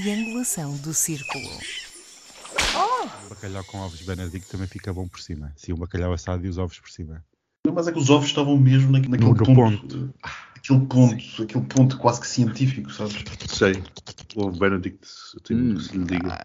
triangulação do círculo. Um bacalhau com ovos Benedict também fica bom por cima. Sim, o bacalhau assado e os ovos por cima. Mas é que os ovos estavam mesmo naquele, naquele no ponto. Aquele ponto, aquele ponto quase que científico, sabes? Sei. O Benedict, eu tenho Hum. que se lhe diga.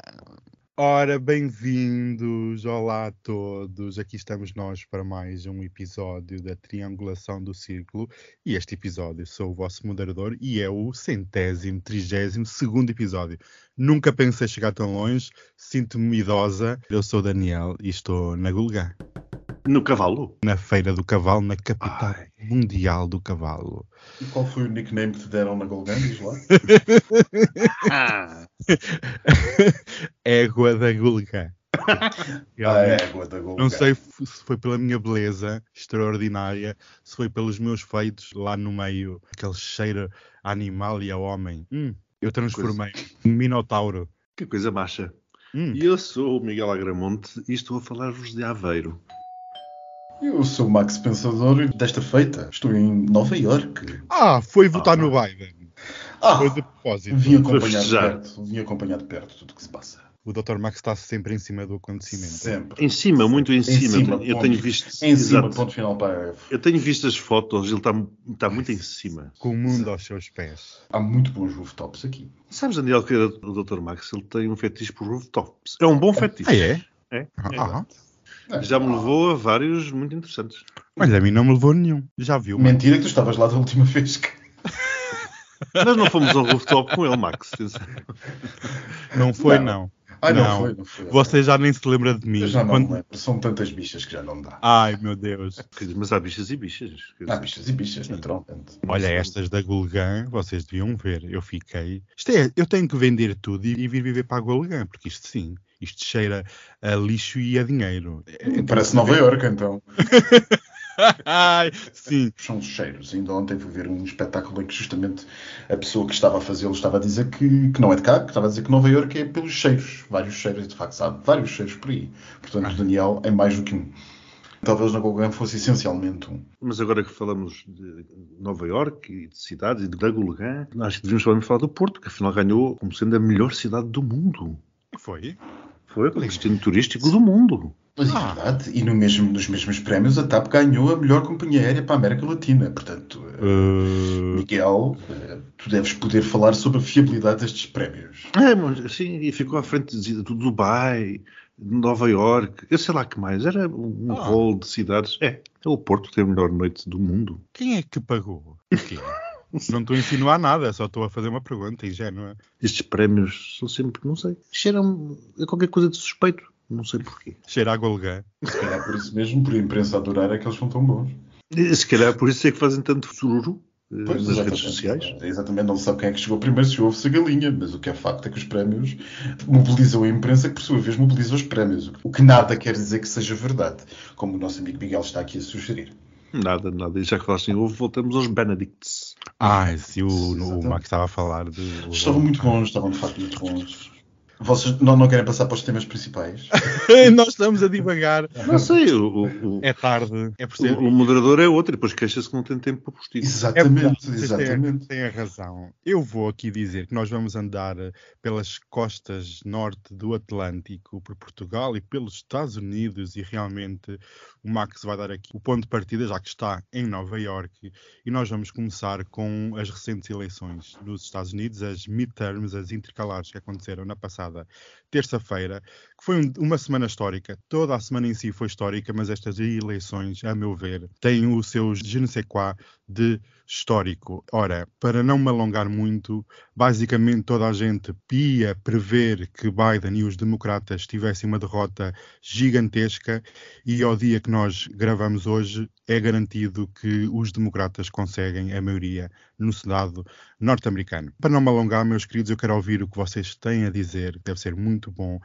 Ora, bem-vindos, olá a todos. Aqui estamos nós para mais um episódio da Triangulação do Círculo. E este episódio sou o vosso moderador e é o centésimo, trigésimo segundo episódio. Nunca pensei chegar tão longe, sinto-me idosa. Eu sou Daniel e estou na Gulgã, No cavalo? na Feira do Cavalo, na capital mundial do cavalo. E qual foi o nickname que te deram na Golgan? Diz lá. Ah, Égua da Gulgã. Ah, é, água da Golgan. Não sei se foi pela minha beleza extraordinária, se foi pelos meus feitos lá no meio, aquele cheiro a animal e a homem. Hum, eu transformei um minotauro. que coisa macha. Hum, E eu sou o Miguel Agramonte e estou a falar-vos de Aveiro. Eu sou o Max Pensador e desta feita estou em Nova Iorque. Ah, foi votar no Biden. Ah, Foi de propósito. vim acompanhar de perto, vim acompanhar de perto tudo o que se passa. O Dr. Max está sempre em cima do acontecimento. Sempre. Em cima, muito em cima. cima, eu ponto. tenho visto. Em cima, Exato. ponto final parágrafo. Eu tenho visto as fotos, ele está, está muito em cima. Com o mundo aos seus pés. Há muito bons rooftops aqui. Sabes, Daniel, que o Dr. Max ele tem um fetiche por rooftops. É um bom fetiche. Ah, é? É. Ah, É. Já me levou a vários muito interessantes. Olha, a mim não me levou nenhum. Já viu? Mentira que tu estavas lá da última vez. que- Mas não fomos ao rooftop com ele, Max. Não foi, Não. não. Ah, não, Não. foi, não foi. Você já nem se lembra de mim. Eu já não Quando- me lembro. São tantas bichas que já não dá. Ai, meu Deus. Mas há bichas e bichas. Há bichas e bichas, naturalmente. Olha, estas da Gulgã, vocês deviam ver. Eu fiquei. Isto é, eu tenho que vender tudo e, e vir viver para a Gulgã, porque isto sim, isto cheira a lixo e a dinheiro. É- Parece Nova Iorque, então. Ai, sim. São os cheiros. Ainda ontem fui ver um espetáculo em que justamente a pessoa que estava a fazê-lo estava a dizer que, que não é de cá, que estava a dizer que Nova Iorque é pelos cheiros. Vários cheiros, de facto, sabe? Vários cheiros por aí. Portanto, Daniel é mais do que um. Talvez na Gauguin fosse essencialmente um. Mas agora que falamos de Nova Iorque e de cidades e de Gulgã, acho que devíamos também falar do Porto, que afinal ganhou como sendo a melhor cidade do mundo. Foi? Foi o destino turístico do mundo. Mas é Ah. verdade. E no mesmo, nos mesmos prémios a TAP ganhou a melhor companhia aérea para a América Latina. Portanto, Uh, Miguel, eh, tu deves poder falar sobre a fiabilidade destes prémios. É, mas sim, e ficou à frente de- do Dubai, de Nova Iorque, eu sei lá que mais. Era um Ah. rol de cidades. É, é o Porto tem a melhor noite do mundo. quem é que pagou? O quê? Não estou a insinuar nada, só estou a fazer uma pergunta ingênua. Estes prémios são sempre, não sei, cheiram a qualquer coisa de suspeito. Não sei porquê. Cheira a Gulgã. Se calhar por isso mesmo, por a imprensa adorar é que eles são tão bons. Se calhar por isso é que fazem tanto sururu eh, Pois, nas redes sociais. É, Exatamente, não se sabe quem é que chegou primeiro, se houve-se a galinha, mas o que é facto é que os prémios mobilizam a imprensa, que por sua vez mobiliza os prémios. O que nada quer dizer que seja verdade, como o nosso amigo Miguel está aqui a sugerir. Nada, nada. E já que falaste em ovo, voltamos aos Benedicts. Ai, se o, o. Max estava a falar de. Estavam muito bons, estavam de facto muito bons. Vocês não, não querem passar para os temas principais? Nós estamos a divagar. Não sei, o, o, É tarde. É por ser. o- o moderador é outro e depois queixa-se que não tem tempo para postigo. É Exatamente, têm- exatamente. Têm a razão. Eu vou aqui dizer que nós vamos andar eh, pelas costas norte do Atlântico, por Portugal e pelos Estados Unidos, e realmente o Max vai dar aqui o ponto de partida, já que está em Nova Iorque, e nós vamos começar com as recentes eleições nos Estados Unidos, as midterms, as intercalares que aconteceram na passada terça-feira, que foi um- uma semana histórica. Toda a semana em si foi histórica, mas estas eleições, a meu ver, têm o seu je ne sais quoi de histórico. Ora, para não me alongar muito, basicamente toda a gente ia prever que Biden e os democratas tivessem uma derrota gigantesca e ao dia que nós gravamos hoje é garantido que os democratas conseguem a maioria no Senado norte-americano. Para não me alongar, meus queridos, eu quero ouvir o que vocês têm a dizer, deve ser muito bom.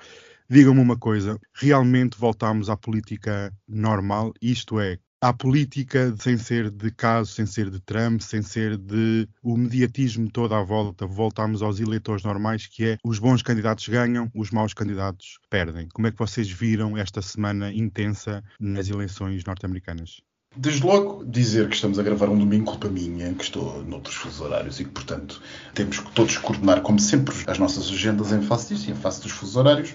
Digam-me uma coisa, realmente voltamos à política normal, isto é, à política sem ser de caso, sem ser de Trump, sem ser de o mediatismo todo à volta, voltamos aos eleitores normais, que é os bons candidatos ganham, os maus candidatos perdem. Como é que vocês viram esta semana intensa nas eleições norte-americanas? Desde logo, dizer que estamos a gravar um domingo, culpa minha, que estou noutros fusos horários e que, portanto, temos que todos coordenar, como sempre, as nossas agendas em face disso, em face dos fusos horários.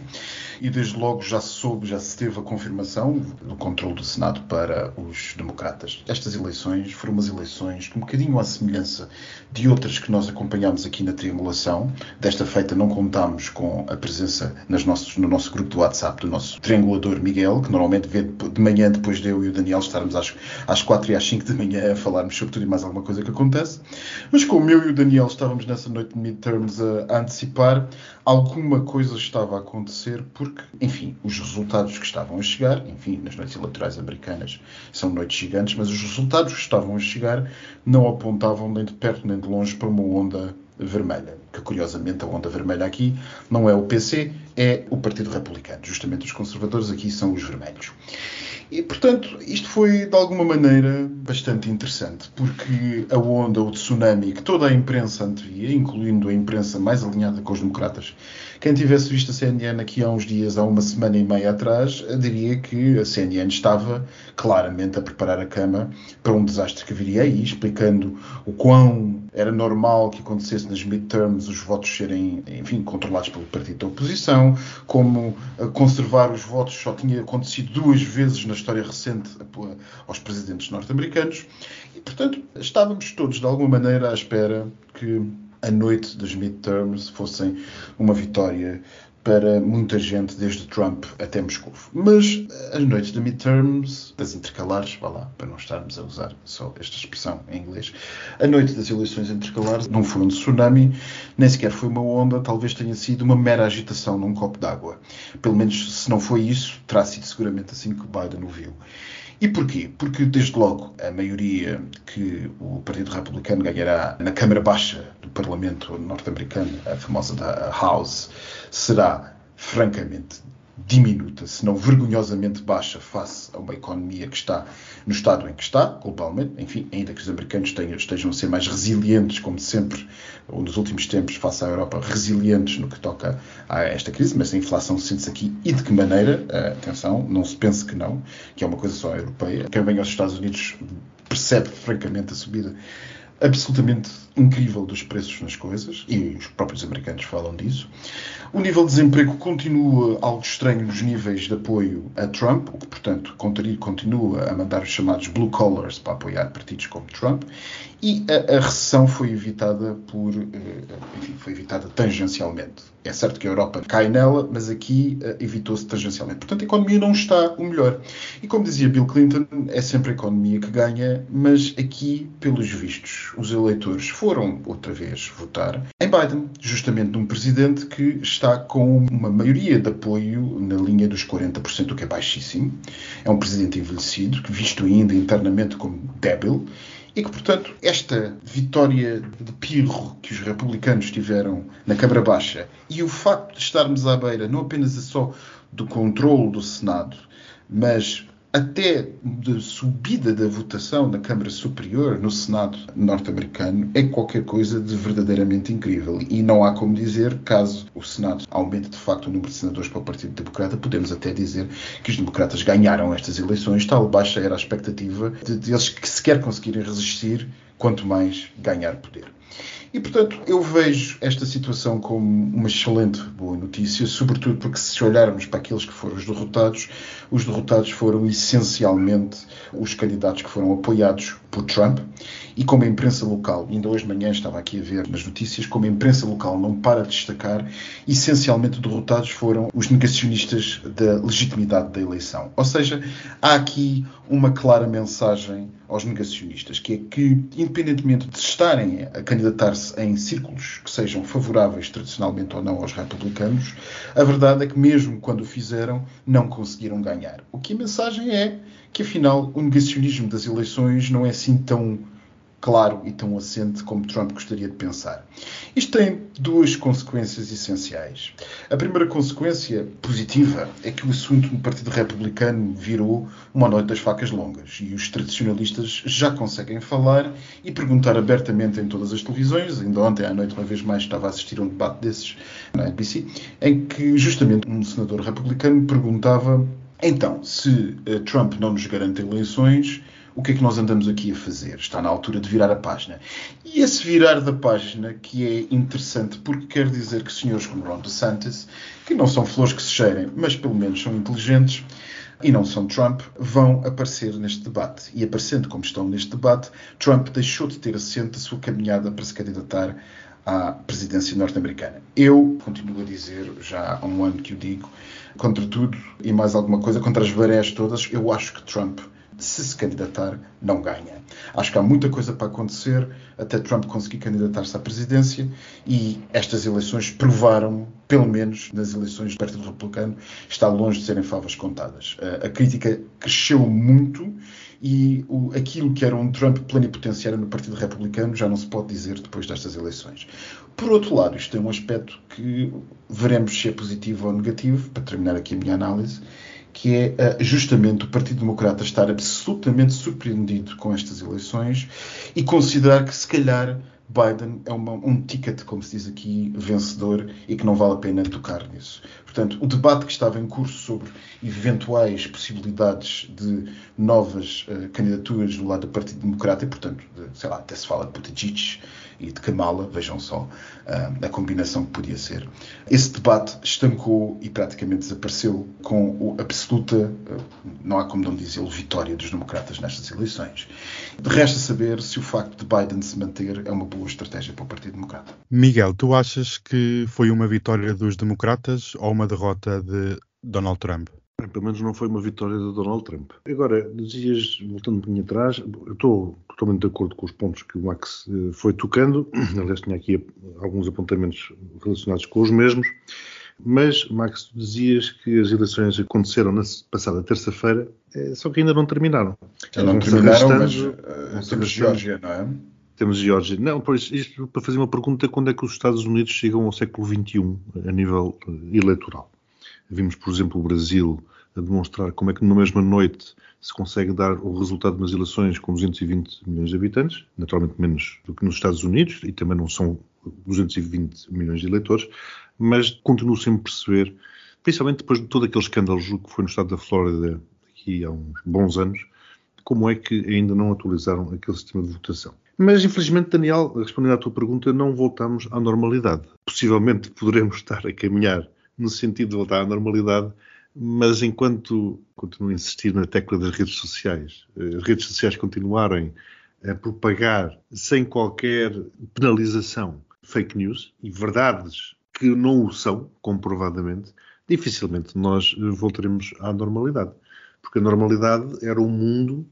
E desde logo já se soube, já se teve a confirmação do controle do Senado para os democratas. Estas eleições foram umas eleições um bocadinho à semelhança de outras que nós acompanhámos aqui na triangulação. Desta feita não contámos com a presença nas nossos, no nosso grupo do WhatsApp do nosso triangulador Miguel, que normalmente vê de manhã depois de eu e o Daniel estarmos às, às 4 e às 5 de manhã a falarmos sobre tudo e mais alguma coisa que acontece. Mas como eu e o Daniel estávamos nessa noite de midterms a, a antecipar, alguma coisa estava a acontecer porque, enfim, os resultados que estavam a chegar, enfim, nas noites eleitorais americanas são noites gigantes, mas os resultados que estavam a chegar não apontavam nem de perto nem de longe para uma onda vermelha. Que curiosamente a onda vermelha aqui não é o PC, é o Partido Republicano. Justamente os conservadores aqui são os vermelhos. E, portanto, isto foi de alguma maneira bastante interessante, porque a onda, o tsunami que toda a imprensa antevia, incluindo a imprensa mais alinhada com os democratas, quem tivesse visto a CNN aqui há uns dias, há uma semana e meia atrás, diria que a CNN estava claramente a preparar a cama para um desastre que viria aí, explicando o quão era normal que acontecesse nas midterms os votos serem, enfim, controlados pelo partido da oposição, como conservar os votos só tinha acontecido duas vezes na história recente aos presidentes norte-americanos. E, portanto, estávamos todos, de alguma maneira, à espera que a noite dos midterms fossem uma vitória para muita gente, desde Trump até Moscou. Mas as noites de midterms, das intercalares, vá lá, para não estarmos a usar só esta expressão em inglês, a noite das eleições intercalares não foi um tsunami, nem sequer foi uma onda, talvez tenha sido uma mera agitação num copo d'água. Pelo menos, se não foi isso, terá sido seguramente assim que Biden o viu. E porquê? Porque, desde logo, a maioria que o Partido Republicano ganhará na Câmara Baixa Parlamento norte-americano, a famosa da House, será francamente diminuta, se não vergonhosamente baixa, face a uma economia que está no estado em que está, globalmente. Enfim, ainda que os americanos tenham, estejam a ser mais resilientes, como sempre, ou nos últimos tempos, face à Europa, resilientes no que toca a esta crise, mas a inflação sente-se aqui e de que maneira? Uh, atenção, não se pense que não, que é uma coisa só europeia. Quem vem aos Estados Unidos percebe francamente a subida absolutamente incrível dos preços nas coisas, e os próprios americanos falam disso. O nível de desemprego continua algo estranho nos níveis de apoio a Trump, o que, portanto, continua a mandar os chamados blue collars para apoiar partidos como Trump, e a, a recessão foi evitada por, eh, enfim, foi evitada tangencialmente. É certo que a Europa cai nela, mas aqui uh, evitou-se tangencialmente. Portanto, a economia não está o melhor. E como dizia Bill Clinton, é sempre a economia que ganha, mas aqui, pelos vistos, os eleitores foram outra vez votar em Biden, justamente num presidente que está com uma maioria de apoio na linha dos 40%, o que é baixíssimo. É um presidente envelhecido, que visto ainda internamente como débil, e que, portanto, esta vitória de pirro que os republicanos tiveram na Câmara Baixa e o facto de estarmos à beira não apenas só do controle do Senado, mas até de subida da votação na Câmara Superior, no Senado norte-americano, é qualquer coisa de verdadeiramente incrível. E não há como dizer, caso o Senado aumente de facto o número de senadores para o Partido Democrata, podemos até dizer que os democratas ganharam estas eleições, tal baixa era a expectativa de, de eles que sequer conseguirem resistir, quanto mais ganhar poder. E, portanto, eu vejo esta situação como uma excelente boa notícia, sobretudo porque se olharmos para aqueles que foram os derrotados, os derrotados foram essencialmente os candidatos que foram apoiados por Trump. E como a imprensa local, ainda hoje de manhã estava aqui a ver nas notícias, como a imprensa local não para de destacar, essencialmente derrotados foram os negacionistas da legitimidade da eleição. Ou seja, há aqui uma clara mensagem aos negacionistas, que é que, independentemente de estarem a candidatar-se em círculos que sejam favoráveis tradicionalmente ou não aos republicanos, a verdade é que, mesmo quando o fizeram, não conseguiram ganhar. O que a mensagem é que, afinal, o negacionismo das eleições não é assim tão claro e tão assente como Trump gostaria de pensar. Isto tem duas consequências essenciais. A primeira consequência positiva é que o assunto no Partido Republicano virou uma noite das facas longas e os tradicionalistas já conseguem falar e perguntar abertamente em todas as televisões. Ainda ontem à noite, uma vez mais, estava a assistir a um debate desses na NBC, em que justamente um senador republicano perguntava então, se uh, Trump não nos garante eleições, o que é que nós andamos aqui a fazer? Está na altura de virar a página. E esse virar da página que é interessante porque quer dizer que senhores como Ron DeSantis, que não são flores que se cheirem, mas pelo menos são inteligentes, e não são Trump, vão aparecer neste debate. E aparecendo como estão neste debate, Trump deixou de ter assento a sua caminhada para se candidatar à presidência norte-americana. Eu continuo a dizer, já há um ano que o digo, contra tudo e mais alguma coisa, contra as marés todas, eu acho que Trump, se se candidatar, não ganha. Acho que há muita coisa para acontecer até Trump conseguir candidatar-se à presidência e estas eleições provaram, pelo menos nas eleições do Partido Republicano, está longe de serem favas contadas. A, crítica cresceu muito e o, aquilo que era um Trump plenipotenciário no Partido Republicano já não se pode dizer depois destas eleições. Por outro lado, isto tem um aspecto que veremos se é positivo ou negativo, para terminar aqui a minha análise, que é eh, justamente o Partido Democrata estar absolutamente surpreendido com estas eleições e considerar que, se calhar, Biden é uma, um ticket, como se diz aqui, vencedor e que não vale a pena tocar nisso. Portanto, o debate que estava em curso sobre eventuais possibilidades de novas uh, candidaturas do lado do Partido Democrata, e, portanto, de, sei lá, até se fala de Buttigieg e de Kamala, vejam só uh, a combinação que podia ser. Esse debate estancou e praticamente desapareceu com a absoluta, uh, não há como não dizê-lo, vitória dos democratas nestas eleições. Resta saber se o facto de Biden se manter é uma boa estratégia para o Partido Democrata. Miguel, tu achas que foi uma vitória dos democratas ou uma derrota de Donald Trump? Pelo menos não foi uma vitória de Donald Trump. Agora, dizias, voltando um pouquinho atrás, eu estou totalmente de acordo com os pontos que o Max eh, foi tocando. Aliás, tinha aqui alguns apontamentos relacionados com os mesmos. Mas, Max, tu dizias que as eleições aconteceram na passada terça-feira, eh, só que ainda não terminaram. Já não terminaram, mas uh, temos Geórgia, não é? Temos Geórgia. Não, por isso, isto para fazer uma pergunta, quando é que os Estados Unidos chegam ao século XXI a nível eleitoral? Vimos, por exemplo, o Brasil a demonstrar como é que numa mesma noite se consegue dar o resultado nas eleições com 220 milhões de habitantes, naturalmente menos do que nos Estados Unidos, e também não são 220 milhões de eleitores, mas continuo sem perceber, principalmente depois de todo aquele escândalo que foi no estado da Flórida aqui há uns bons anos, como é que ainda não atualizaram aquele sistema de votação. Mas, infelizmente, Daniel, respondendo à tua pergunta, não voltamos à normalidade. Possivelmente poderemos estar a caminhar no sentido de voltar à normalidade, mas enquanto continuo a insistir na tecla das redes sociais, eh, as redes sociais continuarem a propagar sem qualquer penalização fake news e verdades que não o são, comprovadamente, dificilmente nós voltaremos à normalidade. Porque a normalidade era um mundo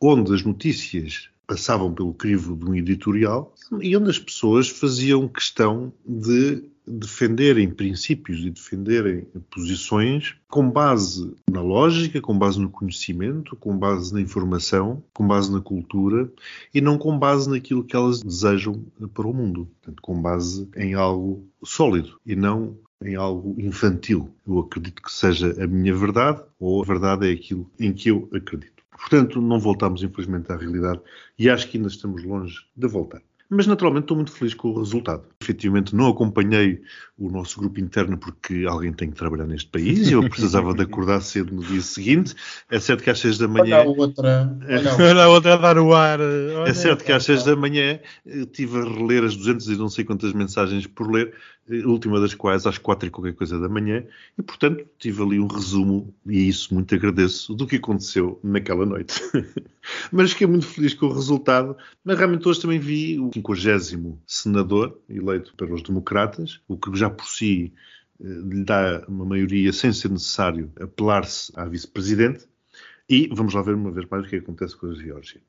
onde as notícias passavam pelo crivo de um editorial e onde as pessoas faziam questão de defenderem princípios e defenderem posições com base na lógica, com base no conhecimento, com base na informação, com base na cultura e não com base naquilo que elas desejam para o mundo. Portanto, com base em algo sólido e não em algo infantil. Eu acredito que seja a minha verdade ou a verdade é aquilo em que eu acredito. Portanto, não voltamos, infelizmente, à realidade e acho que ainda estamos longe de voltar. Mas naturalmente estou muito feliz com o resultado. Efetivamente não acompanhei o nosso grupo interno porque alguém tem que trabalhar neste país e eu precisava de acordar cedo no dia seguinte. É certo que às seis da manhã. Olha a outra. Olha a outra a dar o ar. Olha é certo que às seis da manhã estive a reler as 200 e não sei quantas mensagens por ler a última das quais às quatro e qualquer coisa da manhã, e portanto tive ali um resumo, e isso muito agradeço, do que aconteceu naquela noite. Mas fiquei muito feliz com o resultado, mas realmente hoje também vi o 50 senador eleito para os democratas, o que já por si eh, lhe dá uma maioria sem ser necessário apelar-se à vice-presidente, e vamos lá ver uma vez mais o que acontece com a Geórgia.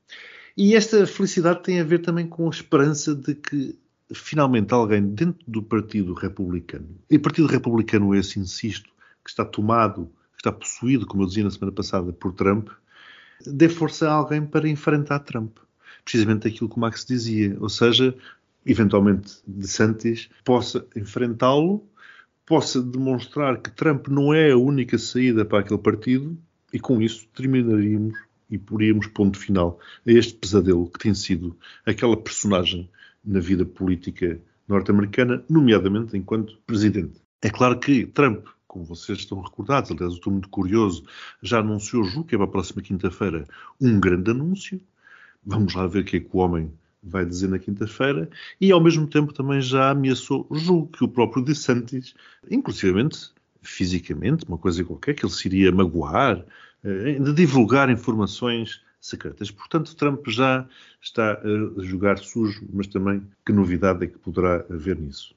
E esta felicidade tem a ver também com a esperança de que finalmente alguém dentro do Partido Republicano, e Partido Republicano esse, insisto, que está tomado, que está possuído, como eu dizia na semana passada, por Trump, dê força a alguém para enfrentar Trump. Precisamente aquilo que o Max dizia, ou seja, eventualmente de Santis possa enfrentá-lo, possa demonstrar que Trump não é a única saída para aquele partido e com isso terminaríamos e poríamos ponto final a este pesadelo que tem sido aquela personagem na vida política norte-americana, nomeadamente enquanto presidente. É claro que Trump como vocês estão recordados, aliás, eu estou muito curioso, já anunciou, julgo que é para a próxima quinta-feira, um grande anúncio. Vamos lá ver o que é que o homem vai dizer na quinta-feira, e ao mesmo tempo também já ameaçou, julgo que o próprio DeSantis, inclusivamente fisicamente, uma coisa qualquer, que ele se iria magoar, eh, de divulgar informações secretas. Portanto, Trump já está a jogar sujo, mas também que novidade é que poderá haver nisso.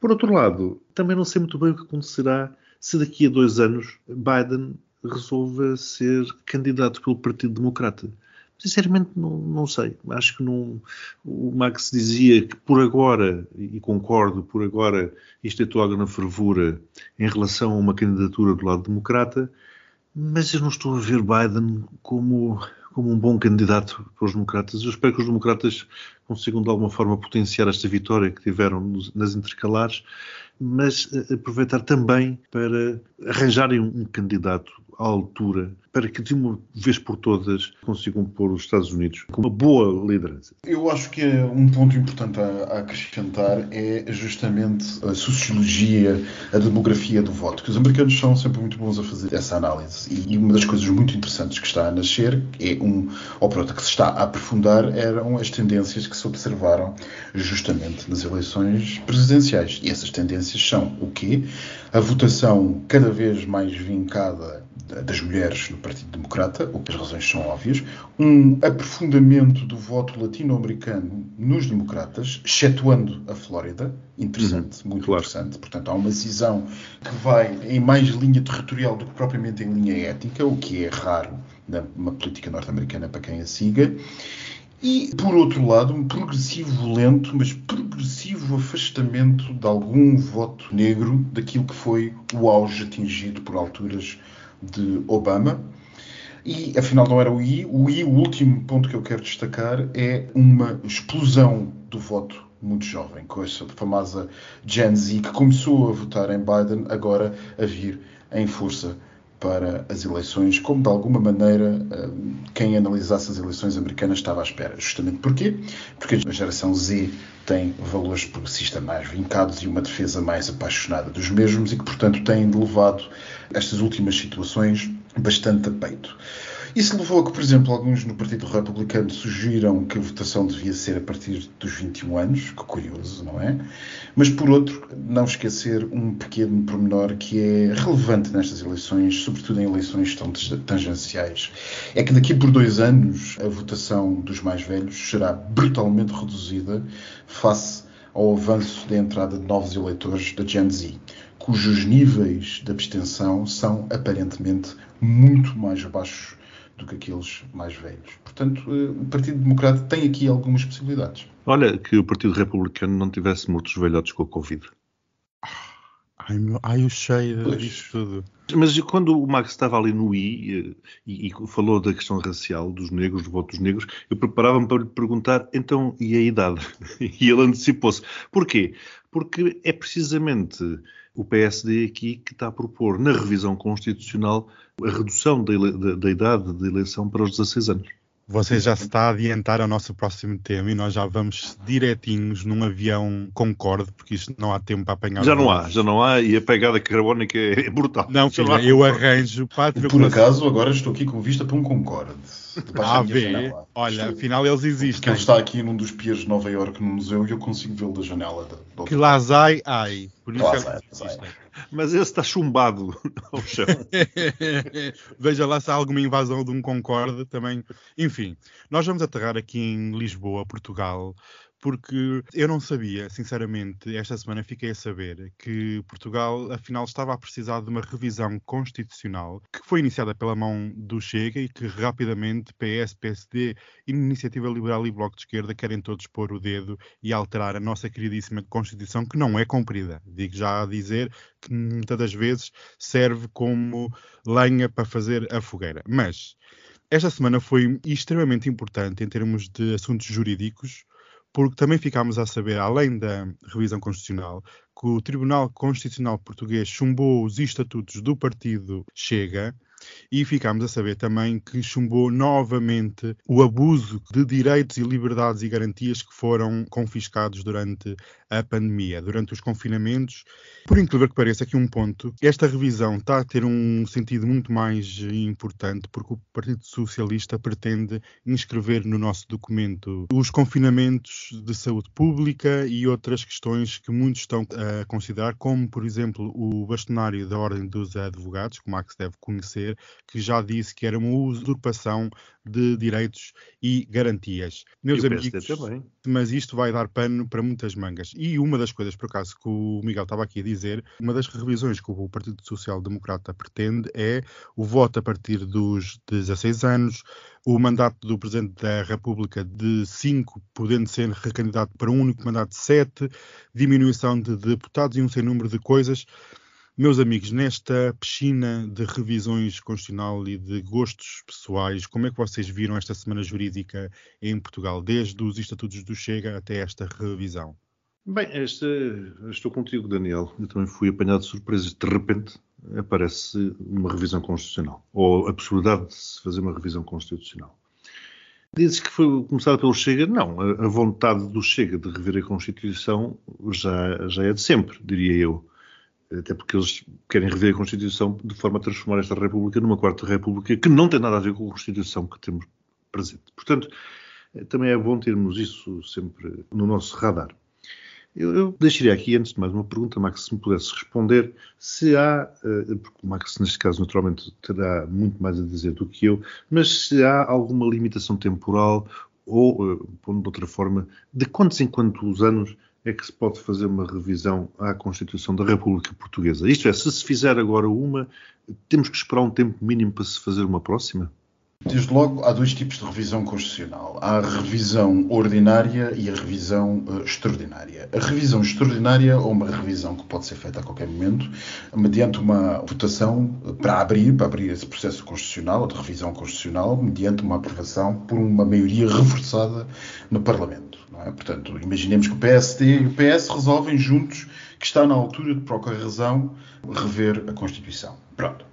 Por outro lado, também não sei muito bem o que acontecerá se daqui a dois anos Biden resolva ser candidato pelo Partido Democrata. Sinceramente, não, não sei. Acho que não. O Max dizia que por agora, e concordo, por agora isto é toda na fervura em relação a uma candidatura do lado democrata, mas eu não estou a ver Biden como, como um bom candidato para os democratas. Eu espero que os democratas consigam de alguma forma potenciar esta vitória que tiveram nas intercalares, mas eh, aproveitar também para arranjarem um, candidato à altura para que de uma vez por todas consigam pôr os Estados Unidos com uma boa liderança? Eu acho que um ponto importante a, acrescentar é justamente a sociologia, a demografia do voto, que os americanos são sempre muito bons a fazer essa análise. E uma das coisas muito interessantes que está a nascer é um, ou pronto, que se está a aprofundar, eram as tendências que se observaram justamente nas eleições presidenciais. E essas tendências são o quê? A votação cada vez mais vincada das mulheres no Partido Democrata, o que as razões são óbvias, um aprofundamento do voto latino-americano nos democratas, excetuando a Flórida, interessante, uhum, muito claro. interessante. Portanto, há uma cisão que vai em mais linha territorial do que propriamente em linha ética, o que é raro numa política norte-americana para quem a siga. E, por outro lado, um progressivo lento, mas progressivo afastamento de algum voto negro daquilo que foi o auge atingido por alturas de Obama. E afinal não era o I. O I, o último ponto que eu quero destacar, é uma explosão do voto muito jovem, com essa famosa Gen Z que começou a votar em Biden, agora a vir em força para as eleições, como de alguma maneira eh, quem analisasse as eleições americanas estava à espera. Justamente porquê? Porque a geração Z tem valores progressistas mais vincados e uma defesa mais apaixonada dos mesmos e que, portanto, têm levado estas últimas situações bastante a peito. Isso levou a que, por exemplo, alguns no Partido Republicano sugeriram que a votação devia ser a partir dos 21 anos, que curioso, não é? Mas, por outro, não esquecer um pequeno pormenor que é relevante nestas eleições, sobretudo em eleições tão tangenciais, é que daqui por dois anos a votação dos mais velhos será brutalmente reduzida face ao avanço da entrada de novos eleitores da Gen Z, cujos níveis de abstenção são aparentemente muito mais baixos do que aqueles mais velhos. Portanto, eh, o Partido Democrata tem aqui algumas possibilidades. Olha, que o Partido Republicano não tivesse muitos velhotes com a Covid. Ai, meu, ai o cheio disto tudo. Mas quando o Max estava ali no I eh, e, e, falou da questão racial, dos negros, do voto dos negros, eu preparava-me para lhe perguntar, então, e a idade? E ele antecipou-se. Porquê? Porque é precisamente o PSD aqui que está a propor, na revisão constitucional, a redução da, da, da idade de eleição para os 16 anos. Você já se está a adiantar ao nosso próximo tema e nós já vamos direitinhos num avião Concorde, porque isto não há tempo para apanhar. Já não há, já não há e a pegada carbónica é brutal. Não, filha, eu arranjo para Por acaso, agora estou aqui com vista para um Concorde. Ah, vê. Olha, estou... afinal eles existem. Porque ele está aqui num dos piers de Nova Iorque no museu e eu consigo vê-lo da janela. Da, que lá sai, ai. Por isso é sai, sai. Mas esse está chumbado ao chão. Veja lá se há alguma invasão de um Concorde também. Enfim, nós vamos aterrar aqui em Lisboa, Portugal, porque eu não sabia, sinceramente, esta semana fiquei a saber que Portugal, afinal, estava a precisar de uma revisão constitucional que foi iniciada pela mão do Chega e que rapidamente PS, PSD, Iniciativa Liberal e Bloco de Esquerda querem todos pôr o dedo e alterar a nossa queridíssima Constituição, que não é cumprida. Digo já a dizer que muitas das vezes serve como lenha para fazer a fogueira. Mas esta semana foi extremamente importante em termos de assuntos jurídicos porque também ficámos a saber, além da revisão constitucional, que o Tribunal Constitucional Português chumbou os estatutos do partido Chega. E ficámos a saber também que chumbou novamente o abuso de direitos e liberdades e garantias que foram confiscados durante a pandemia, durante os confinamentos. Por incrível que pareça, aqui um ponto, esta revisão está a ter um sentido muito mais importante, porque o Partido Socialista pretende inscrever no nosso documento os confinamentos de saúde pública e outras questões que muitos estão a considerar, como, por exemplo, o bastonário da Ordem dos Advogados, que o Max deve conhecer, que já disse que era uma usurpação de direitos e garantias. Meus amigos, também. Mas isto vai dar pano para muitas mangas. E uma das coisas, por acaso, que o Miguel estava aqui a dizer, uma das revisões que o Partido Social Democrata pretende é o voto a partir dos 16 anos, o mandato do Presidente da República de 5, podendo ser recandidato para um único mandato de 7, diminuição de deputados e um sem número de coisas. Meus amigos, nesta piscina de revisões constitucional e de gostos pessoais, como é que vocês viram esta semana jurídica em Portugal, desde os estatutos do Chega até esta revisão? Bem, esta, estou contigo, Daniel. Eu também fui apanhado de surpresa. De repente aparece uma revisão constitucional, ou a possibilidade de se fazer uma revisão constitucional. Dizes que foi começada pelo Chega? Não. A, a vontade do Chega de rever a Constituição já, já é de sempre, diria eu até porque eles querem rever a Constituição de forma a transformar esta República numa quarta República que não tem nada a ver com a Constituição que temos presente. Portanto, eh, também é bom termos isso sempre no nosso radar. Eu, eu deixaria aqui, antes de mais, uma pergunta, Max, se me pudesse responder, se há, eh, porque o Max, neste caso, naturalmente, terá muito mais a dizer do que eu, mas se há alguma limitação temporal ou, eh, pondo de outra forma, de quantos em quantos anos é que se pode fazer uma revisão à Constituição da República Portuguesa? Isto é, se se fizer agora uma, temos que esperar um tempo mínimo para se fazer uma próxima? Desde logo, há dois tipos de revisão constitucional. Há a revisão ordinária e a revisão uh, extraordinária. A revisão extraordinária, ou uma revisão que pode ser feita a qualquer momento, mediante uma votação para abrir, para abrir esse processo constitucional, ou de revisão constitucional, mediante uma aprovação por uma maioria reforçada no Parlamento. É? Portanto, imaginemos que o PSD e o PS resolvem juntos que está na altura de, por qualquer razão, rever a Constituição. Pronto.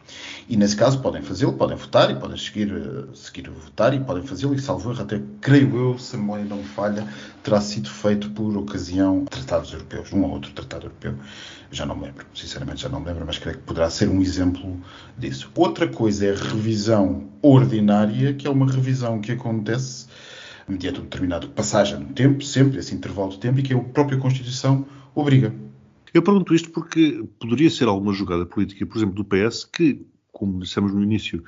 E nesse caso podem fazê-lo, podem votar e podem seguir, uh, seguir a votar e podem fazê-lo e salvo erro, até creio eu, se a memória não me falha, terá sido feito por ocasião de tratados europeus, um ou outro tratado europeu. Já não me lembro, sinceramente já não me lembro, mas creio que poderá ser um exemplo disso. Outra coisa é a revisão ordinária, que é uma revisão que acontece mediante um determinado passagem de tempo, sempre esse intervalo de tempo, e que a própria Constituição obriga. Eu pergunto isto porque poderia ser alguma jogada política, por exemplo, do PS, que como dissemos no início,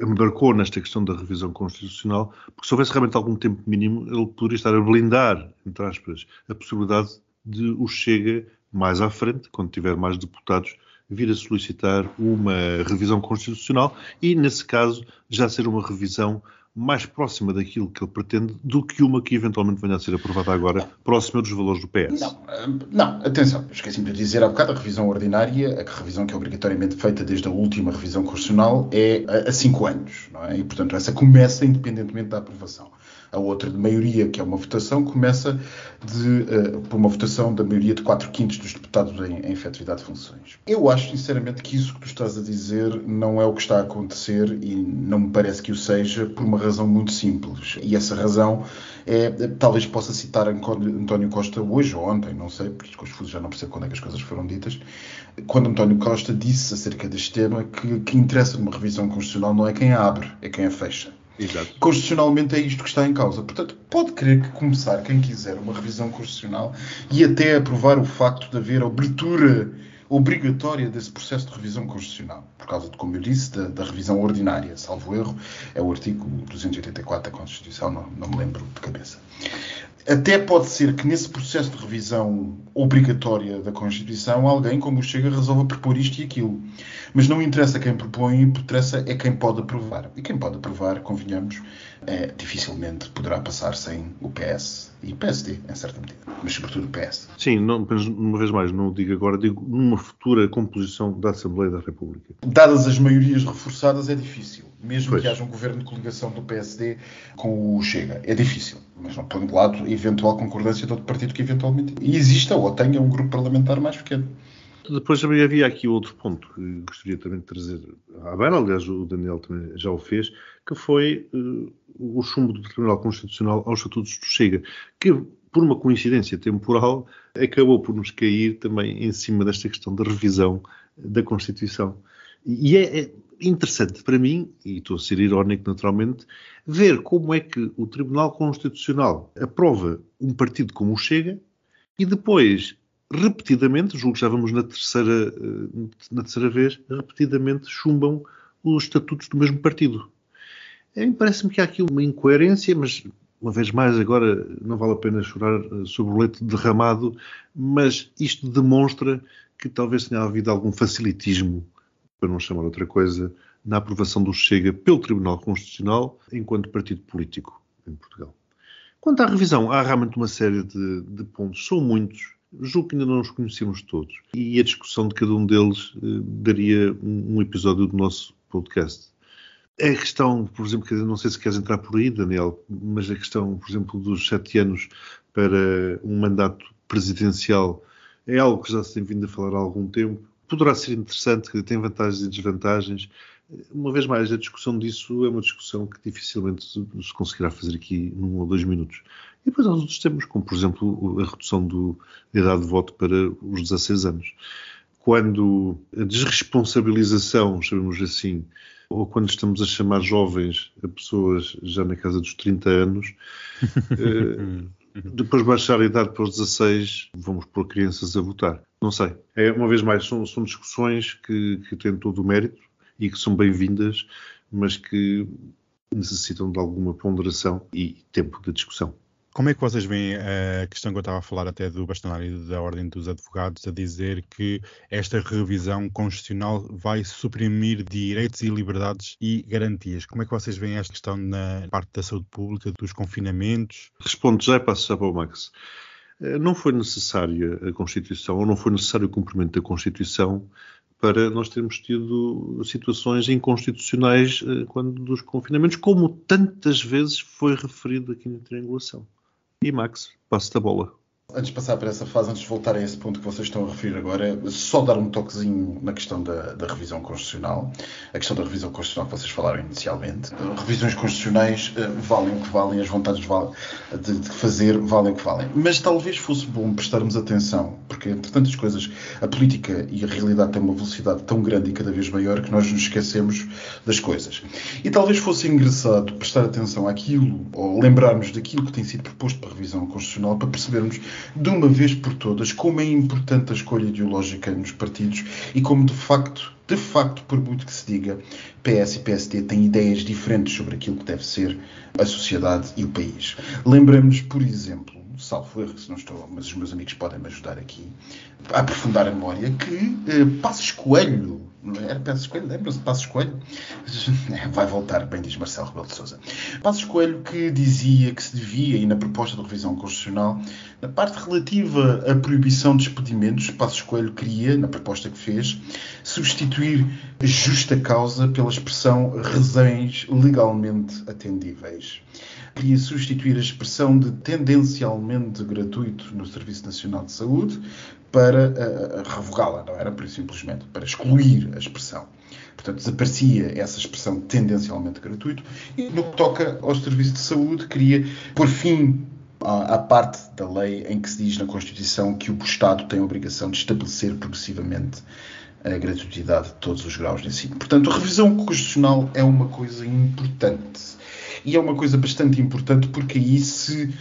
embarcou nesta questão da revisão constitucional, porque se houvesse realmente algum tempo mínimo, ele poderia estar a blindar, entre aspas, a possibilidade de o Chega mais à frente, quando tiver mais deputados, vir a solicitar uma revisão constitucional e, nesse caso, já ser uma revisão mais próxima daquilo que ele pretende do que uma que eventualmente venha a ser aprovada agora, próxima dos valores do PS. Não, eh, não atenção, esqueci-me de dizer há bocado, a revisão ordinária, a revisão que é obrigatoriamente feita desde a última revisão constitucional, é a cinco anos, não é? E, portanto, essa começa independentemente da aprovação. A outra de maioria, que é uma votação, começa de, uh, por uma votação da maioria de 4 quintos dos deputados em, em efetividade de funções. Eu acho, sinceramente, que isso que tu estás a dizer não é o que está a acontecer e não me parece que o seja por uma razão muito simples. E essa razão é, talvez possa citar António Costa hoje ou ontem, não sei, porque confuso já não percebo quando é que as coisas foram ditas, quando António Costa disse acerca deste tema que que interessa numa revisão constitucional não é quem a abre, é quem a fecha. Exato. Constitucionalmente é isto que está em causa. Portanto, pode querer que começar, quem quiser, uma revisão constitucional e até aprovar o facto de haver abertura obrigatória desse processo de revisão constitucional, por causa de, como eu disse, da, da revisão ordinária, salvo erro, é o artigo 284 da Constituição, não, não me lembro de cabeça. Até pode ser que nesse processo de revisão obrigatória da Constituição alguém, como o Chega, resolva propor isto e aquilo. Mas não interessa quem propõe, interessa é quem pode aprovar. E quem pode aprovar, convenhamos, é, dificilmente poderá passar sem o PS e o PSD, em certa medida. Mas sobretudo o PS. Sim, não, uma vez mais, não digo agora, digo numa futura composição da Assembleia da República. Dadas as maiorias reforçadas, é difícil. Mesmo pois. que haja um governo de coligação do PSD com o Chega. É difícil. Mas não põe de lado eventual concordância de outro partido que eventualmente exista ou tenha um grupo parlamentar mais pequeno. Depois também havia aqui outro ponto que gostaria também de trazer à beira, aliás o Daniel também já o fez, que foi uh, o chumbo do Tribunal Constitucional aos estatutos do Chega, que por uma coincidência temporal, acabou por nos cair também em cima desta questão da revisão da Constituição. E é, é interessante para mim, e estou a ser irónico naturalmente, ver como é que o Tribunal Constitucional aprova um partido como o Chega e depois, repetidamente, julgo que já vamos na terceira, eh, na terceira vez, repetidamente chumbam os estatutos do mesmo partido. Parece-me que há aqui uma incoerência, mas uma vez mais, agora não vale a pena chorar eh, sobre o leite derramado, mas isto demonstra que talvez tenha havido algum facilitismo, para não chamar outra coisa, na aprovação do Chega pelo Tribunal Constitucional enquanto partido político em Portugal. Quanto à revisão, há realmente uma série de, de pontos, são muitos, julgo que ainda não os conhecemos todos, e a discussão de cada um deles eh, daria um, episódio do nosso podcast. A questão, por exemplo, não sei se queres entrar por aí, Daniel, mas a questão, por exemplo, dos sete anos para um mandato presidencial é algo que já se tem vindo a falar há algum tempo. Poderá ser interessante, tem vantagens e desvantagens. Uma vez mais, a discussão disso é uma discussão que dificilmente se conseguirá fazer aqui num ou dois minutos. E depois há outros temas, como por exemplo a redução do, da idade de voto para os 16 anos. Quando a desresponsabilização, chamemos assim, ou quando estamos a chamar jovens a pessoas já na casa dos 30 anos, eh, depois baixar a idade para os 16, vamos pôr crianças a votar. Não sei. É, uma vez mais, são, são discussões que, que têm todo o mérito e que são bem-vindas, mas que necessitam de alguma ponderação e tempo de discussão. Como é que vocês veem a questão que eu estava a falar até do bastonário da Ordem dos Advogados a dizer que esta revisão constitucional vai suprimir direitos e liberdades e garantias? Como é que vocês veem esta questão na parte da saúde pública, dos confinamentos? Respondo já e passo já para o Max. Eh, não foi necessária a Constituição, ou não foi necessário o cumprimento da Constituição para nós termos tido situações inconstitucionais eh, quando dos confinamentos, como tantas vezes foi referido aqui na triangulação. E Max, passo-te a bola. Antes de passar para essa fase, antes de voltar a esse ponto que vocês estão a referir agora, só dar um toquezinho na questão da, da, revisão constitucional. A questão da revisão constitucional que vocês falaram inicialmente. Revisões constitucionais uh, valem o que valem, as vontades de, de, fazer valem o que valem. Mas talvez fosse bom prestarmos atenção, porque entre tantas coisas, a política e a realidade têm uma velocidade tão grande e cada vez maior que nós nos esquecemos das coisas. E talvez fosse engraçado prestar atenção àquilo, ou lembrarmos daquilo que tem sido proposto para a revisão constitucional, para percebermos de uma vez por todas como é importante a escolha ideológica nos partidos e como de facto, de facto, por muito que se diga, PS e PSD têm ideias diferentes sobre aquilo que deve ser a sociedade e o país. Lembramos, por exemplo, salvo erro, se não estou, mas os meus amigos podem me ajudar aqui, a aprofundar a memória, que eh, Passos Coelho, não é? era Passos Coelho, lembra-se de Passos Coelho? Vai voltar, bem diz Marcelo Rebelo de Sousa. Passos Coelho que dizia que se devia, e na proposta de revisão constitucional, na parte relativa à proibição de expedimentos, Passos Coelho queria, na proposta que fez, substituir justa causa pela expressão razões legalmente atendíveis queria substituir a expressão de tendencialmente gratuito no Serviço Nacional de Saúde para uh, revogá-la, não era por simplesmente para excluir a expressão. Portanto, desaparecia essa expressão tendencialmente gratuito e no que toca ao Serviço de Saúde queria por fim à parte da lei em que se diz na Constituição que o Estado tem a obrigação de estabelecer progressivamente a gratuidade de todos os graus de ensino. Portanto, a revisão constitucional é uma coisa importante e é uma coisa bastante importante porque aí se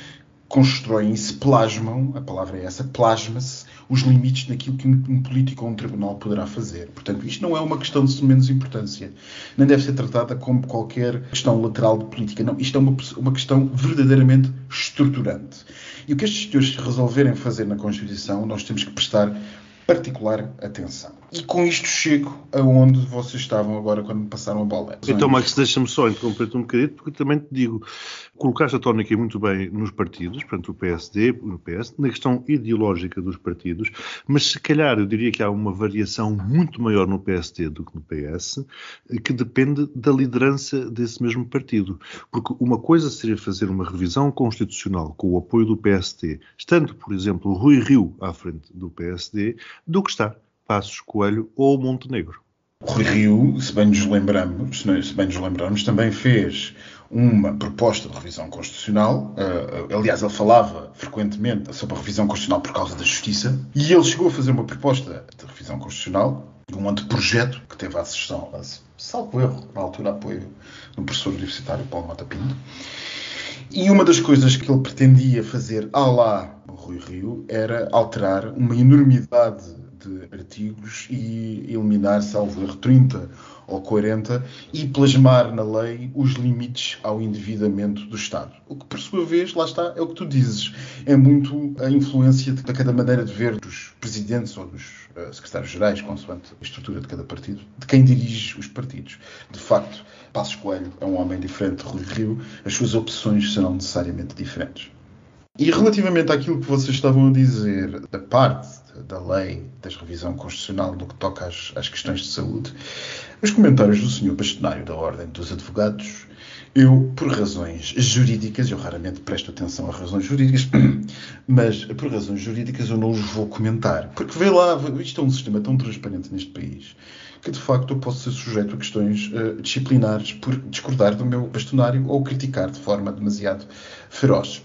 constroem e se plasmam, a palavra é essa, plasma-se os limites daquilo que um político ou um tribunal poderá fazer. Portanto, isto não é uma questão de menos importância, nem deve ser tratada como qualquer questão lateral de política. Não, isto é uma, uma questão verdadeiramente estruturante. E o que estes senhores resolverem fazer na Constituição, nós temos que prestar particular atenção. E com isto chego aonde vocês estavam agora quando me passaram a bola. Então, Max, deixa-me só interromper-te um bocadinho, porque também te digo, colocaste a tónica muito bem nos partidos, portanto o PSD, no PS, na questão ideológica dos partidos, mas se calhar eu diria que há uma variação muito maior no PSD do que no PS, que depende da liderança desse mesmo partido. Porque uma coisa seria fazer uma revisão constitucional com o apoio do PSD, estando, por exemplo, Rui Rio à frente do PSD, do que está Passos Coelho ou Montenegro. Rui Rio, se bem nos lembramos, se bem nos lembramos, também fez uma proposta de revisão constitucional. Uh, aliás, ele falava frequentemente sobre a revisão constitucional por causa da justiça. E ele chegou a fazer uma proposta de revisão constitucional, um anteprojeto que teve a sessão, salvo erro, na altura apoio do professor universitário Paulo Mota Pinto. E uma das coisas que ele pretendia fazer à lá Rui Rio era alterar uma enormidade de artigos e eliminar, salvo erro, 30 ou 40 e plasmar na lei os limites ao endividamento do Estado. O que, por sua vez, lá está, é o que tu dizes. É muito a influência de cada maneira de ver dos presidentes ou dos uh, secretários-gerais, consoante a estrutura de cada partido, de quem dirige os partidos. De facto, Passos Coelho é um homem diferente de Rui Rio, as suas opções serão necessariamente diferentes. E relativamente àquilo que vocês estavam a dizer, da parte da lei, da revisão constitucional no que toca às, às questões de saúde, os comentários do Sr. Bastonário da Ordem dos Advogados, eu, por razões jurídicas, eu raramente presto atenção a razões jurídicas, mas por razões jurídicas eu não os vou comentar. Porque vê lá, isto é um sistema tão transparente neste país que de facto eu posso ser sujeito a questões uh, disciplinares por discordar do meu bastonário ou criticar de forma demasiado feroz.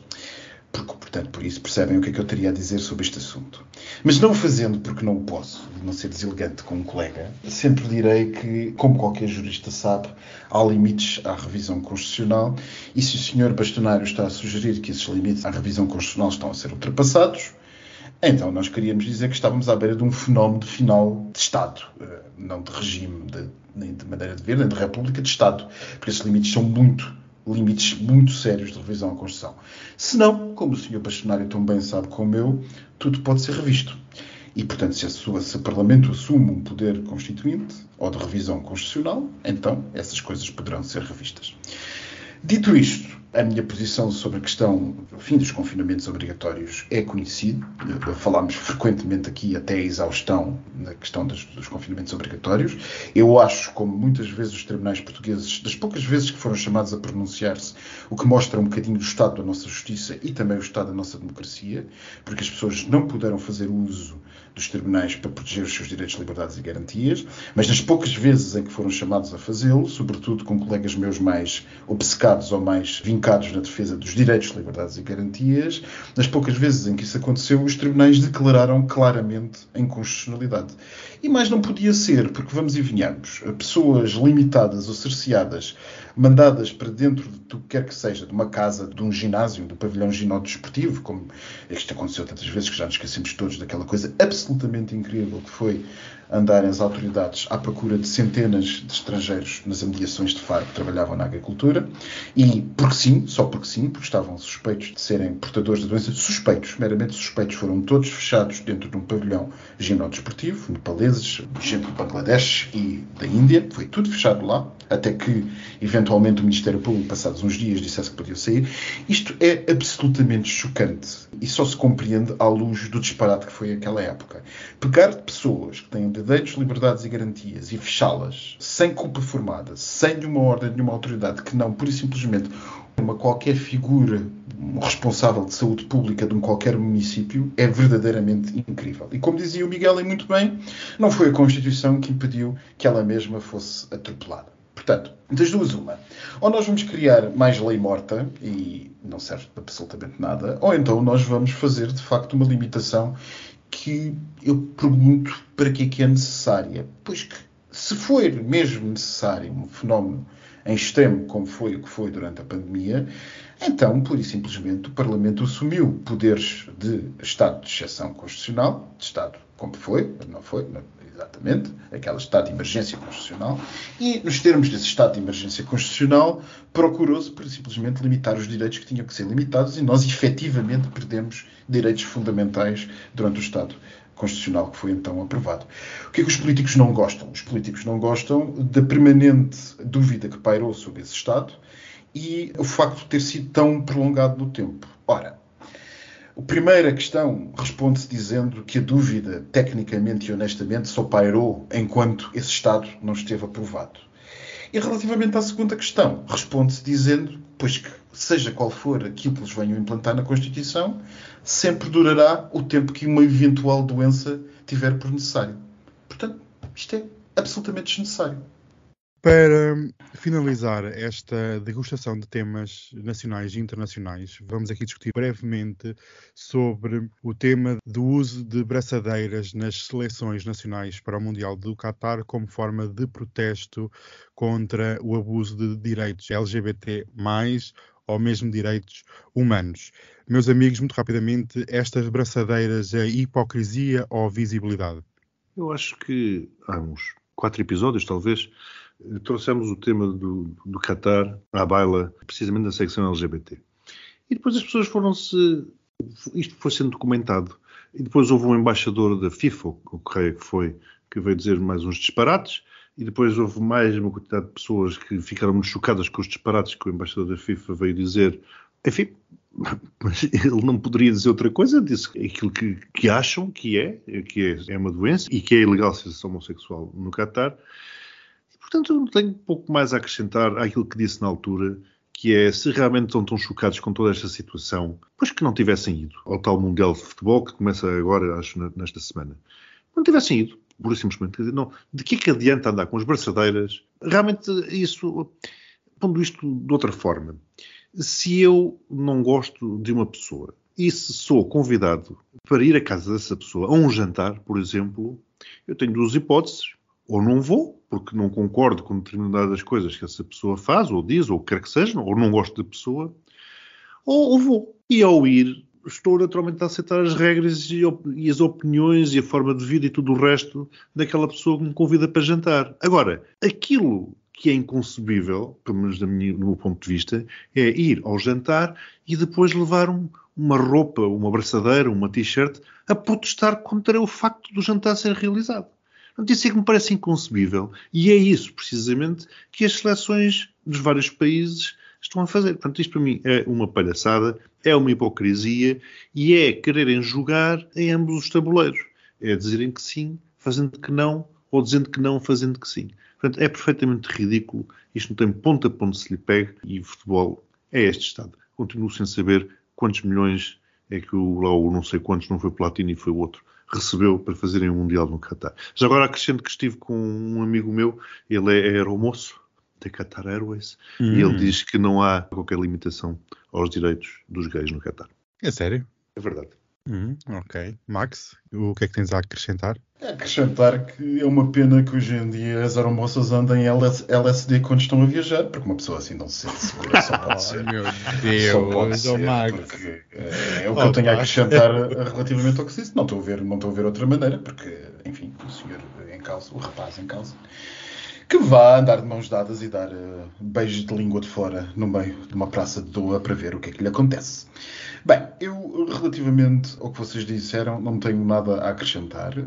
Portanto, por isso percebem o que é que eu teria a dizer sobre este assunto. Mas não fazendo porque não posso, não ser deselegante com um colega, sempre direi que, como qualquer jurista sabe, há limites à revisão constitucional e se o senhor bastonário está a sugerir que esses limites à revisão constitucional estão a ser ultrapassados, então nós queríamos dizer que estávamos à beira de um fenómeno de final de Estado, eh, não de regime, de, nem de maneira de ver, nem de república, de Estado, porque esses limites são muito limites muito sérios de revisão à Constituição. Se não, como o Sr. Bastonário tão bem sabe como eu, tudo pode ser revisto. E, portanto, se, sua, se o Parlamento assume um poder constituinte ou de revisão constitucional, então essas coisas poderão ser revistas. Dito isto, a minha posição sobre a questão fim dos confinamentos obrigatórios é conhecida. Falámos frequentemente aqui, até a exaustão, na questão dos, dos, confinamentos obrigatórios. Eu acho, como muitas vezes os tribunais portugueses, das poucas vezes que foram chamados a pronunciar-se, o que mostra um bocadinho do estado da nossa justiça e também o estado da nossa democracia, porque as pessoas não puderam fazer uso dos tribunais para proteger os seus direitos, liberdades e garantias, mas nas poucas vezes em que foram chamados a fazê-lo, sobretudo com colegas meus mais obcecados ou mais vincados na defesa dos direitos, liberdades e garantias, nas poucas vezes em que isso aconteceu, os tribunais declararam claramente a inconstitucionalidade. E mais não podia ser, porque vamos e venhamos, pessoas limitadas ou cerceadas, mandadas para dentro de do que quer que seja, de uma casa, de um ginásio, do pavilhão ginódesportivo, como isto aconteceu tantas vezes que já nos esquecemos todos daquela coisa absolutamente incrível que foi andarem as autoridades à procura de centenas de estrangeiros nas amediações de Faro que trabalhavam na agricultura. E, porque sim, só porque sim, porque estavam suspeitos de serem portadores da doença, suspeitos, meramente suspeitos, foram todos fechados dentro de um pavilhão ginódesportivo, nepaleses, gente do Bangladesh e da Índia, foi tudo fechado lá, até que eventualmente o Ministério Público, passados uns dias, dissesse que podiam sair. Isto é absolutamente chocante e só se compreende à luz do disparate que foi aquela época. Pegar pessoas que têm direitos, liberdades e garantias e fechá-las sem culpa formada, sem nenhuma ordem, nenhuma autoridade, que não, e simplesmente, uma qualquer figura responsável de saúde pública de um qualquer município é verdadeiramente incrível. E como dizia o Miguel e muito bem, não foi a Constituição que impediu que ela mesma fosse atropelada. Portanto, das duas, uma. Ou nós vamos criar mais lei morta e não serve para absolutamente nada, ou então nós vamos fazer de facto uma limitação que eu pergunto para que é que é necessária. Pois que, se for mesmo necessário um fenómeno em extremo, como foi o que foi durante a pandemia, então, pura e simplesmente, o Parlamento assumiu poderes de Estado de exceção constitucional, de Estado como foi, não foi, não, exatamente, aquele Estado de emergência constitucional, e nos termos desse Estado de emergência constitucional, procurou-se, e simplesmente, limitar os direitos que tinham que ser limitados e nós, efetivamente, perdemos direitos fundamentais durante o Estado constitucional que foi então aprovado. O que é que os políticos não gostam? Os políticos não gostam da permanente dúvida que pairou sobre esse Estado e o facto de ter sido tão prolongado no tempo. Ora, a primeira questão responde-se dizendo que a dúvida, tecnicamente e honestamente, só pairou enquanto esse Estado não esteve aprovado. E relativamente à segunda questão, responde-se dizendo, pois que seja qual for aquilo que eles venham implantar na Constituição, sempre durará o tempo que uma eventual doença tiver por necessário. Portanto, isto é absolutamente desnecessário. Para finalizar esta degustação de temas nacionais e internacionais, vamos aqui discutir brevemente sobre o tema do uso de braçadeiras nas seleções nacionais para o Mundial do Qatar como forma de protesto contra o abuso de direitos LGBT, ou mesmo direitos humanos. Meus amigos, muito rapidamente, estas braçadeiras é hipocrisia ou visibilidade? Eu acho que há uns quatro episódios, talvez, trouxemos o tema do, do Qatar à baila, precisamente na secção LGBT. E depois as pessoas foram-se. Isto foi sendo documentado. E depois houve um embaixador da FIFA, o Correia que foi, que veio dizer mais uns disparates. E depois houve mais uma quantidade de pessoas que ficaram muito chocadas com os disparates que o embaixador da FIFA veio dizer. Enfim, mas ele não poderia dizer outra coisa, disse aquilo que, que acham que é, que é, é uma doença e que é ilegal ser homossexual no Qatar. Portanto, eu tenho pouco mais a acrescentar àquilo que disse na altura, que é se realmente estão tão chocados com toda esta situação, pois que não tivessem ido ao tal Mundial de Futebol que começa agora, acho, nesta semana. Não tivessem ido, por simplesmente. Não, de que é que adianta andar com as braçadeiras? Realmente, isso, pondo isto de outra forma, se eu não gosto de uma pessoa e se sou convidado para ir à casa dessa pessoa a um jantar, por exemplo, eu tenho duas hipóteses ou não vou, porque não concordo com determinadas coisas que essa pessoa faz, ou diz, ou quer que seja, ou não gosto da pessoa, ou, ou vou. E ao ir, estou naturalmente a aceitar as regras e, e, as opiniões e a forma de vida e tudo o resto daquela pessoa que me convida para jantar. Agora, aquilo que é inconcebível, pelo menos do meu ponto de vista, é ir ao jantar e depois levar um, uma roupa, uma braçadeira, uma t-shirt a protestar contra o facto do jantar ser realizado. Isso é que me parece inconcebível. E é isso, precisamente, que as seleções dos vários países estão a fazer. Portanto, isto para mim é uma palhaçada, é uma hipocrisia e é quererem jogar em ambos os tabuleiros. É dizerem que sim, fazendo que não, ou dizendo que não, fazendo que sim. Portanto, é perfeitamente ridículo. Isto não tem ponta a ponto se lhe pegue e o futebol é este estado. Continuo sem saber quantos milhões é que o, lá o não sei quantos não foi Platino e foi o outro recebeu para fazerem um Mundial no Qatar. Já agora acrescento que estive com um amigo meu, ele é aeromoço da Qatar Airways, hum. e ele hum. diz que não há qualquer limitação aos direitos dos gays no Qatar. É sério? É verdade. Hum, ok. Max, o que é que tens a acrescentar? É acrescentar que é uma pena que hoje em dia as aeromoças andem LSD quando estão a viajar, porque uma pessoa assim não se sente segura, só pode ser. oh, meu Deus, só pode ser, Max. porque é, é o que oh, eu tenho a acrescentar relativamente ao que se disse. Não estou a ver, não estou a ver outra maneira, porque, enfim, o senhor em calça, o rapaz em calça, que vá andar de mãos dadas e dar uh, beijos de língua de fora no meio de uma praça de doa para ver o que é que lhe acontece. Bem, eu, relativamente ao que vocês disseram, não tenho nada a acrescentar, uh,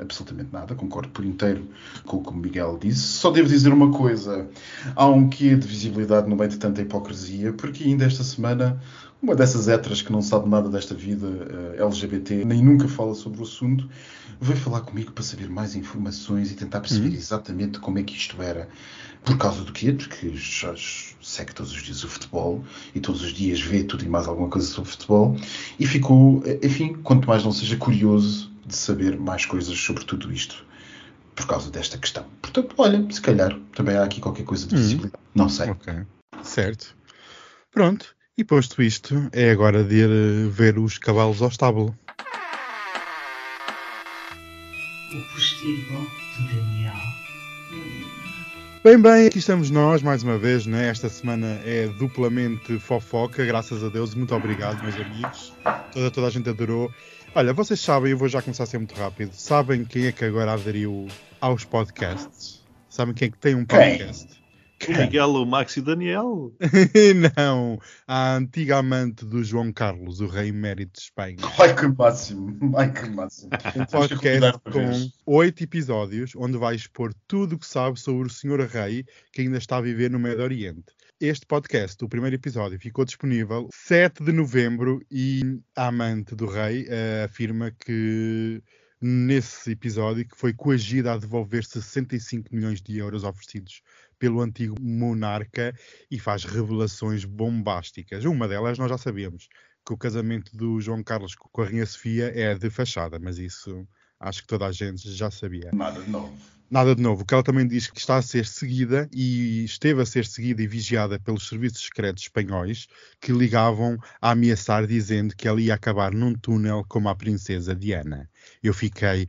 absolutamente nada, concordo por inteiro com o que o Miguel disse. Só devo dizer uma coisa: há um quê de visibilidade no meio de tanta hipocrisia, porque ainda esta semana uma dessas héteras que não sabe nada desta vida uh, eh, LGBT, nem nunca fala sobre o assunto, veio falar comigo para saber mais informações e tentar perceber uhum. exatamente como é que isto era. Por causa do quê? Porque já segue todos os dias o futebol e todos os dias vê tudo e mais alguma coisa sobre futebol e ficou, enfim, quanto mais não seja curioso de saber mais coisas sobre tudo isto por causa desta questão. Portanto, olha, se calhar também há aqui qualquer coisa de uhum. visibilidade. Uhum. Não sei. Ok, certo. Pronto. E posto isto, é agora de ir eh, ver os cavalos ao estábulo. O postigo de Daniel. Bem, bem, aqui estamos nós mais uma vez, né? Esta semana é duplamente fofoca, graças a Deus. Muito obrigado, meus amigos. Toda, toda a gente adorou. Olha, vocês sabem, eu vou já começar a ser muito rápido. Sabem quem é que agora aderiu aos podcasts? Sabem quem é que tem um podcast? O Miguel, o Max e o Daniel? não, a antiga amante do João Carlos, o rei emérito de Espanha. Ai que máximo, ai que máximo. Um podcast com oito episódios, onde vai expor tudo o que sabe sobre o senhor rei que ainda está a viver no Médio Oriente. Este podcast, o primeiro episódio, ficou disponível 7 de novembro e a amante do rei uh, afirma que nesse episódio que foi coagida a devolver 65 milhões de euros oferecidos pelo antigo monarca e faz revelações bombásticas. Uma delas nós já sabíamos, que o casamento do João Carlos com a Rainha Sofia é de fachada, mas isso acho que toda a gente já sabia. Nada de novo. Nada de novo. O que ela também diz que está a ser seguida e esteve a ser seguida e vigiada pelos serviços secretos espanhóis que ligavam a ameaçar dizendo que ela ia acabar num túnel como a princesa Diana. Eu fiquei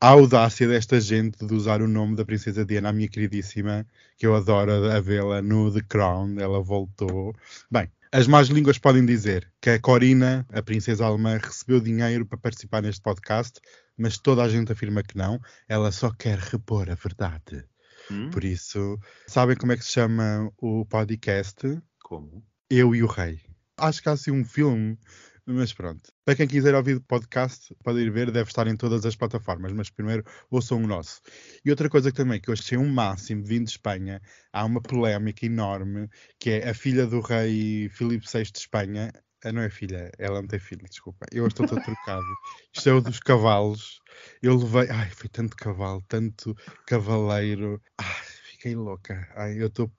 a audácia desta gente de usar o nome da princesa Diana, a minha queridíssima, que eu adoro a vê-la no The Crown, ela voltou. Bem, as más línguas podem dizer que a Corina, a princesa alemã, recebeu dinheiro para participar neste podcast, mas toda a gente afirma que não. Ela só quer repor a verdade. Hum? Por isso, sabem como é que se chama o podcast? Como? Eu e o Rei. Acho que há assim um filme, mas pronto. Para quem quiser ouvir o podcast, pode ir ver, deve estar em todas as plataformas, mas primeiro ouçam o nosso. E outra coisa que também que eu achei um máximo vindo de Espanha, há uma polémica enorme, que é a filha do rei Filipe VI de Espanha, ah, não é filha, ela não tem filho, desculpa. Eu estou todo trocado. Isto é o dos cavalos. Eu levei. Ai, foi tanto cavalo, tanto cavaleiro. Ai, fiquei louca. Ai, eu estou.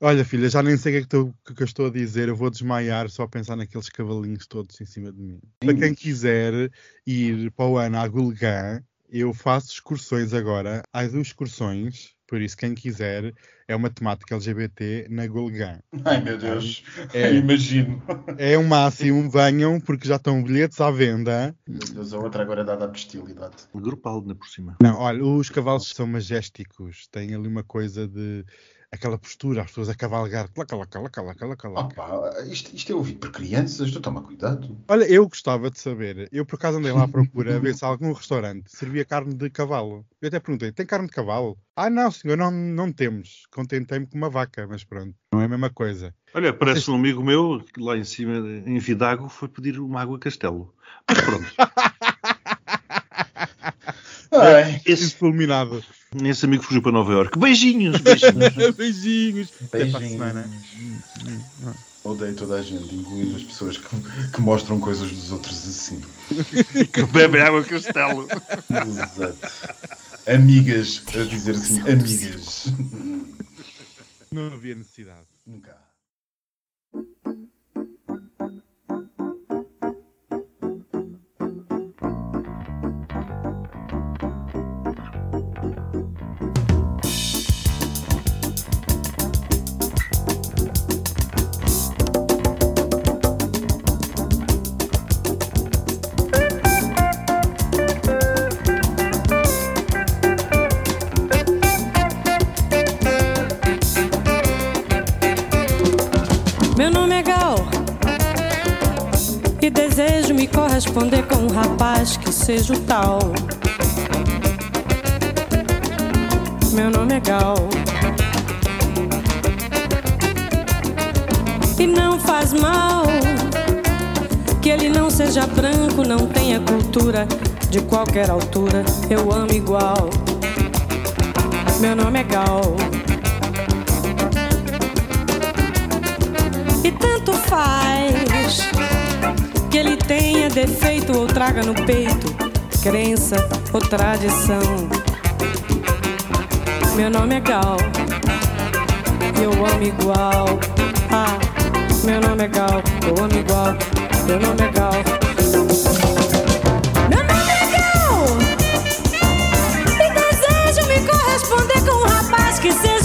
Olha, filha, já nem sei o que é que, estou- o que eu estou a dizer. Eu vou desmaiar só a pensar naqueles cavalinhos todos em cima de mim. Para quem quiser ir para o ano à Gulgã, eu faço excursões agora. Há duas excursões, por isso, quem quiser, é uma temática LGBT na Gulgã. Ai meu Deus, É. imagino. É um máximo, venham, porque já estão bilhetes à venda. Meu Deus, a outra agora é dada à bestialidade. Grupal, ainda por cima. Não, olha, os cavalos são majésticos, têm ali uma coisa de aquela postura, as pessoas a cavalgar, laca, laca, laca, laca, laca, laca. Opa, isto, isto é ouvido por crianças, tu toma cuidado. Olha, eu gostava de saber, eu por acaso andei lá à procura a ver se algum restaurante servia carne de cavalo. Eu até perguntei, tem carne de cavalo? Ah, não, senhor, não, não temos. Contentei-me com uma vaca, mas pronto, não é a mesma coisa. Olha, parece um amigo meu que lá em cima, em Vidago, foi pedir uma água castelo. Mas pronto, Ai, esse, Fulminado. Esse amigo fugiu para Nova Iorque. Beijinhos, beijinhos. Beijinhos. Beijinhos. Odeio toda a gente, incluindo as pessoas que, que mostram coisas dos outros assim. que bebe água castelo. Exato. Amigas, a dizer assim, amigas. Não havia necessidade. Nunca. Desejo me corresponder com um rapaz que seja o tal. Meu nome é Gal e não faz mal que ele não seja branco, não tenha cultura de qualquer altura. Eu amo igual. Meu nome é Gal. E tanto faz que ele tenha defeito ou traga no peito crença ou tradição. Meu nome é Gal, eu amo igual. Ah, meu nome é Gal, eu amo igual. Meu nome é Gal. Meu nome é Gal, e desejo me corresponder com um rapaz que seja